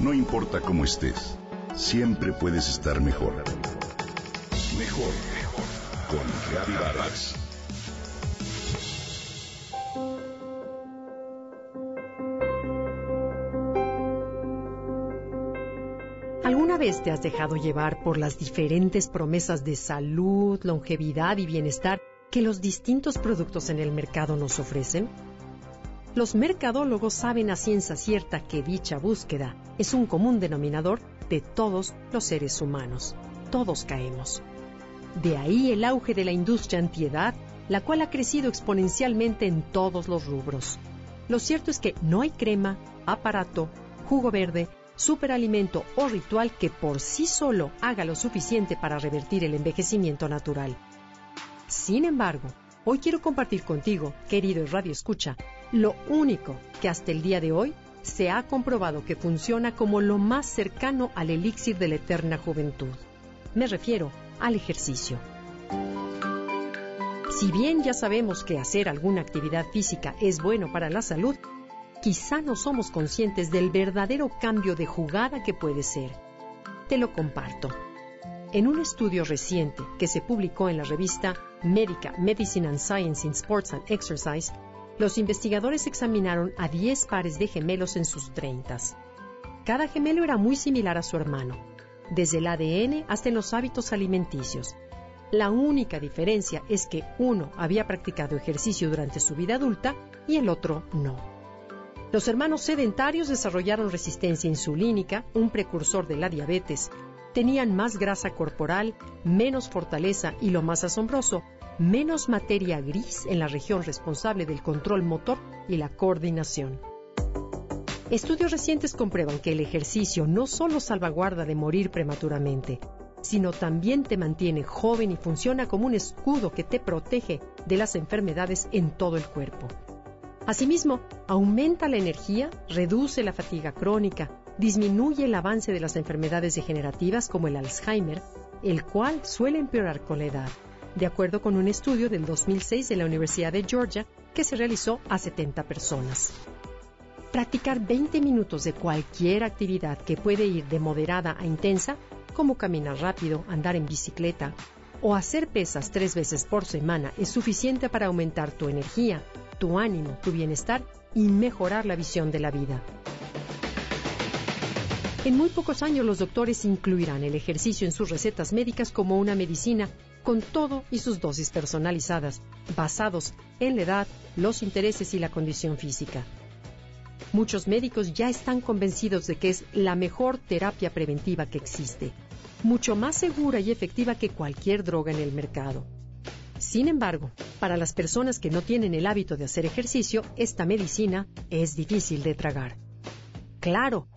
No importa cómo estés, siempre puedes estar mejor. Mejor, mejor. Con Reavivadas. ¿Alguna vez te has dejado llevar por las diferentes promesas de salud, longevidad y bienestar que los distintos productos en el mercado nos ofrecen? Los mercadólogos saben a ciencia cierta que dicha búsqueda es un común denominador de todos los seres humanos. Todos caemos. De ahí el auge de la industria antiedad, la cual ha crecido exponencialmente en todos los rubros. Lo cierto es que no hay crema, aparato, jugo verde, superalimento o ritual que por sí solo haga lo suficiente para revertir el envejecimiento natural. Sin embargo, hoy quiero compartir contigo, querido Radio Escucha, lo único que hasta el día de hoy se ha comprobado que funciona como lo más cercano al elixir de la eterna juventud. Me refiero al ejercicio. Si bien ya sabemos que hacer alguna actividad física es bueno para la salud, quizá no somos conscientes del verdadero cambio de jugada que puede ser. Te lo comparto. En un estudio reciente que se publicó en la revista Medica Medicine and Science in Sports and Exercise, los investigadores examinaron a 10 pares de gemelos en sus treintas. Cada gemelo era muy similar a su hermano, desde el ADN hasta en los hábitos alimenticios. La única diferencia es que uno había practicado ejercicio durante su vida adulta y el otro no. Los hermanos sedentarios desarrollaron resistencia insulínica, un precursor de la diabetes, tenían más grasa corporal, menos fortaleza y lo más asombroso, menos materia gris en la región responsable del control motor y la coordinación. Estudios recientes comprueban que el ejercicio no solo salvaguarda de morir prematuramente, sino también te mantiene joven y funciona como un escudo que te protege de las enfermedades en todo el cuerpo. Asimismo, aumenta la energía, reduce la fatiga crónica, disminuye el avance de las enfermedades degenerativas como el Alzheimer, el cual suele empeorar con la edad de acuerdo con un estudio del 2006 de la Universidad de Georgia que se realizó a 70 personas. Practicar 20 minutos de cualquier actividad que puede ir de moderada a intensa, como caminar rápido, andar en bicicleta o hacer pesas tres veces por semana es suficiente para aumentar tu energía, tu ánimo, tu bienestar y mejorar la visión de la vida. En muy pocos años los doctores incluirán el ejercicio en sus recetas médicas como una medicina con todo y sus dosis personalizadas, basados en la edad, los intereses y la condición física. Muchos médicos ya están convencidos de que es la mejor terapia preventiva que existe, mucho más segura y efectiva que cualquier droga en el mercado. Sin embargo, para las personas que no tienen el hábito de hacer ejercicio, esta medicina es difícil de tragar. Claro,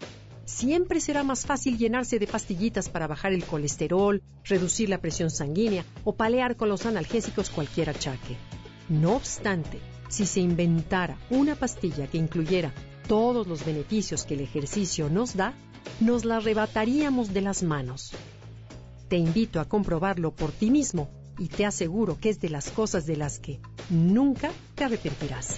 siempre será más fácil llenarse de pastillitas para bajar el colesterol, reducir la presión sanguínea o palear con los analgésicos cualquier achaque. No obstante, si se inventara una pastilla que incluyera todos los beneficios que el ejercicio nos da, nos la arrebataríamos de las manos. Te invito a comprobarlo por ti mismo y te aseguro que es de las cosas de las que nunca te arrepentirás.